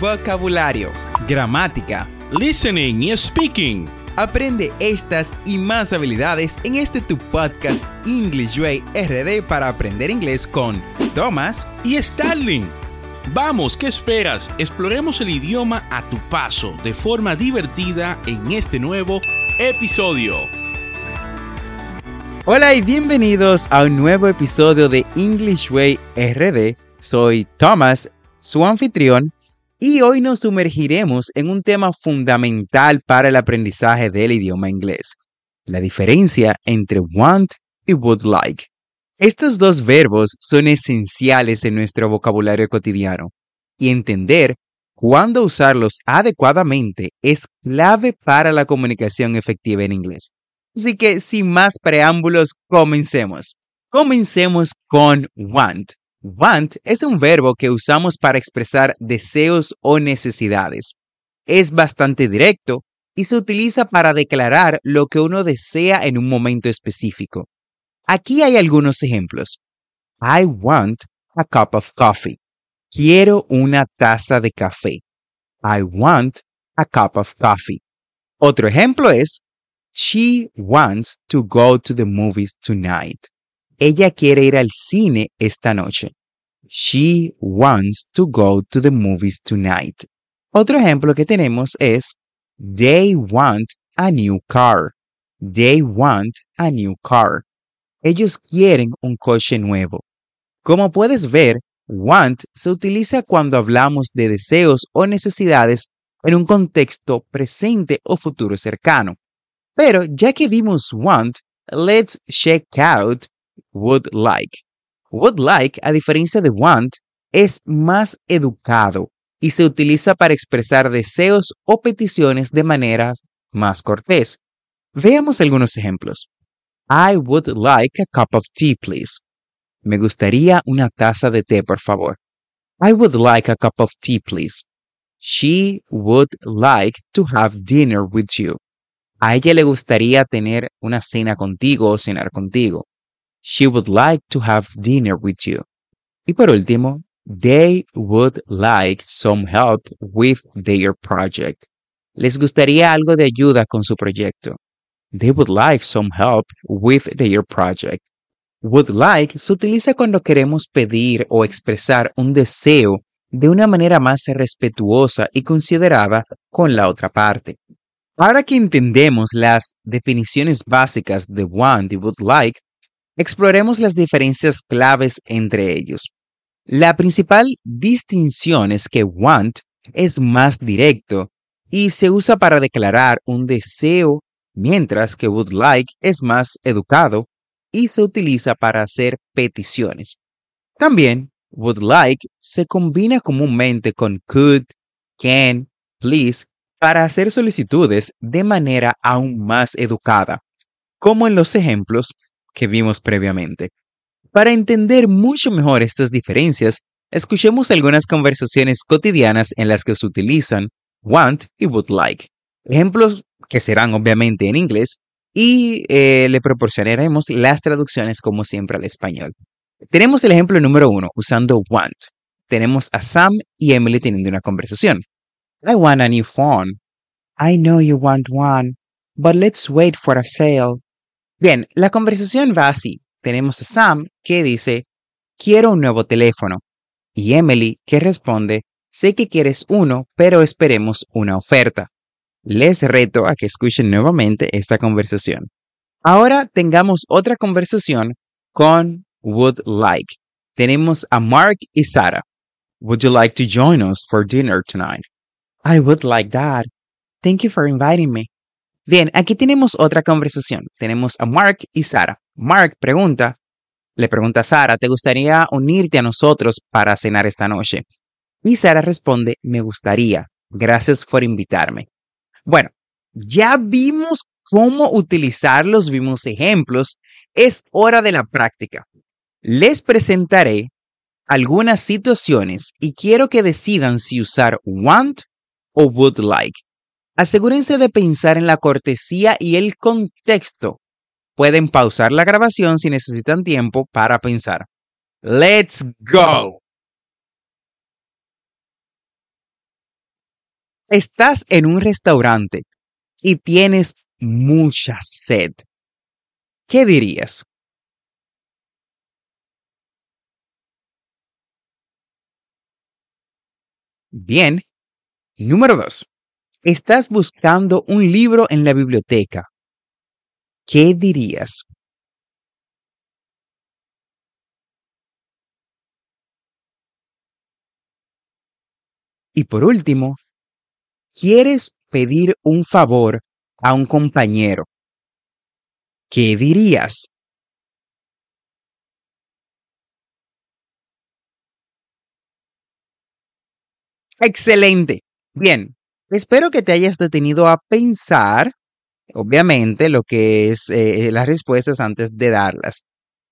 vocabulario, gramática, listening y speaking. Aprende estas y más habilidades en este tu podcast English Way RD para aprender inglés con Thomas y Starling. Vamos, ¿qué esperas? Exploremos el idioma a tu paso de forma divertida en este nuevo episodio. Hola y bienvenidos a un nuevo episodio de English Way RD. Soy Thomas, su anfitrión, y hoy nos sumergiremos en un tema fundamental para el aprendizaje del idioma inglés, la diferencia entre want y would like. Estos dos verbos son esenciales en nuestro vocabulario cotidiano y entender cuándo usarlos adecuadamente es clave para la comunicación efectiva en inglés. Así que sin más preámbulos, comencemos. Comencemos con want. Want es un verbo que usamos para expresar deseos o necesidades. Es bastante directo y se utiliza para declarar lo que uno desea en un momento específico. Aquí hay algunos ejemplos. I want a cup of coffee. Quiero una taza de café. I want a cup of coffee. Otro ejemplo es She wants to go to the movies tonight. Ella quiere ir al cine esta noche. She wants to go to the movies tonight. Otro ejemplo que tenemos es They want a new car. They want a new car. Ellos quieren un coche nuevo. Como puedes ver, want se utiliza cuando hablamos de deseos o necesidades en un contexto presente o futuro cercano. Pero ya que vimos want, let's check out would like. Would like, a diferencia de want, es más educado y se utiliza para expresar deseos o peticiones de manera más cortés. Veamos algunos ejemplos. I would like a cup of tea, please. Me gustaría una taza de té, por favor. I would like a cup of tea, please. She would like to have dinner with you. A ella le gustaría tener una cena contigo o cenar contigo. She would like to have dinner with you. Y por último, they would like some help with their project. Les gustaría algo de ayuda con su proyecto. They would like some help with their project. Would like se utiliza cuando queremos pedir o expresar un deseo de una manera más respetuosa y considerada con la otra parte. Ahora que entendemos las definiciones básicas de want y would like, exploremos las diferencias claves entre ellos. La principal distinción es que want es más directo y se usa para declarar un deseo, mientras que would like es más educado y se utiliza para hacer peticiones. También, would like se combina comúnmente con could, can, please para hacer solicitudes de manera aún más educada, como en los ejemplos que vimos previamente. Para entender mucho mejor estas diferencias, escuchemos algunas conversaciones cotidianas en las que se utilizan want y would like. Ejemplos que serán obviamente en inglés y eh, le proporcionaremos las traducciones como siempre al español. Tenemos el ejemplo número uno usando want. Tenemos a Sam y Emily teniendo una conversación. I want a new phone. I know you want one, but let's wait for a sale. Bien, la conversación va así. Tenemos a Sam que dice, quiero un nuevo teléfono. Y Emily que responde, sé que quieres uno, pero esperemos una oferta. Les reto a que escuchen nuevamente esta conversación. Ahora tengamos otra conversación con would like. Tenemos a Mark y Sarah. Would you like to join us for dinner tonight? I would like that. Thank you for inviting me. Bien, aquí tenemos otra conversación. Tenemos a Mark y Sara. Mark pregunta, le pregunta a Sara, ¿te gustaría unirte a nosotros para cenar esta noche? Y Sara responde, me gustaría. Gracias por invitarme. Bueno, ya vimos cómo utilizarlos, vimos ejemplos. Es hora de la práctica. Les presentaré algunas situaciones y quiero que decidan si usar want o would like. Asegúrense de pensar en la cortesía y el contexto. Pueden pausar la grabación si necesitan tiempo para pensar. ¡Let's go! Estás en un restaurante y tienes mucha sed. ¿Qué dirías? Bien. Número dos. Estás buscando un libro en la biblioteca. ¿Qué dirías? Y por último, quieres pedir un favor a un compañero. ¿Qué dirías? Excelente. Bien, espero que te hayas detenido a pensar, obviamente, lo que es eh, las respuestas antes de darlas.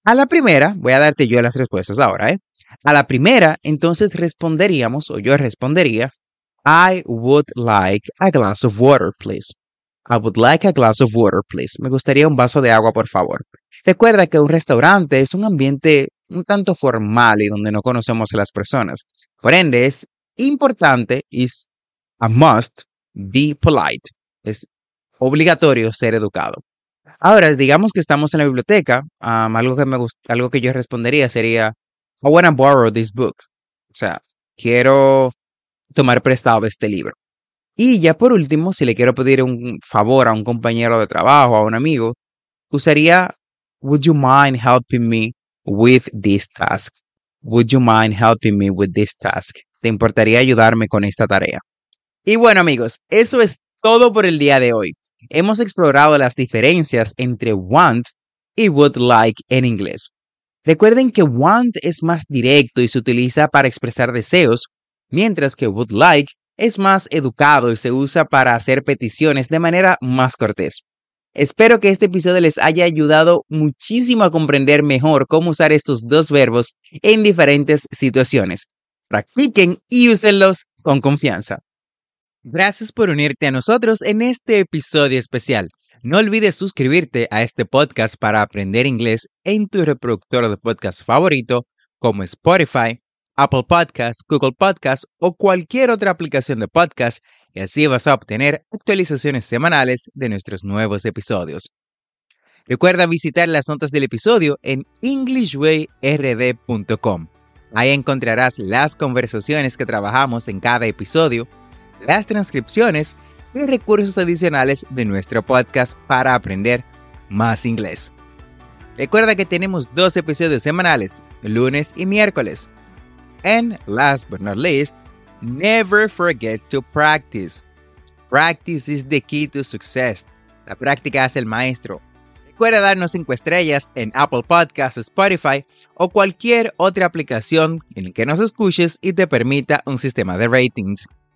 A la primera, voy a darte yo las respuestas ahora, ¿eh? A la primera, entonces responderíamos, o yo respondería, I would like a glass of water, please. I would like a glass of water, please. Me gustaría un vaso de agua, por favor. Recuerda que un restaurante es un ambiente un tanto formal y donde no conocemos a las personas. Por ende, es importante, is a must, be polite. Es obligatorio ser educado. Ahora, digamos que estamos en la biblioteca, algo, que me algo que yo respondería sería, I want to borrow this book. O sea, quiero tomar prestado este libro. Y ya por último, si le quiero pedir un favor a un compañero de trabajo, a un amigo, usaría, Would you mind helping me with this task? Would you mind helping me with this task? ¿Te importaría ayudarme con esta tarea? Y bueno amigos, eso es todo por el día de hoy. Hemos explorado las diferencias entre want y would like en inglés. Recuerden que want es más directo y se utiliza para expresar deseos, mientras que would like es más educado y se usa para hacer peticiones de manera más cortés. Espero que este episodio les haya ayudado muchísimo a comprender mejor cómo usar estos dos verbos en diferentes situaciones. Practiquen y úsenlos con confianza. Gracias por unirte a nosotros en este episodio especial. No olvides suscribirte a este podcast para aprender inglés en tu reproductor de podcast favorito como Spotify, Apple Podcasts, Google Podcasts o cualquier otra aplicación de podcast y así vas a obtener actualizaciones semanales de nuestros nuevos episodios. Recuerda visitar las notas del episodio en englishwayrd.com. Ahí encontrarás las conversaciones que trabajamos en cada episodio, las transcripciones y recursos adicionales de nuestro podcast para aprender más inglés. Recuerda que tenemos dos episodios semanales, lunes y miércoles. And last but not least, never forget to practice. Practice is the key to success. La práctica es el maestro. Recuerda darnos 5 estrellas en Apple Podcasts, Spotify o cualquier otra aplicación en la que nos escuches y te permita un sistema de ratings.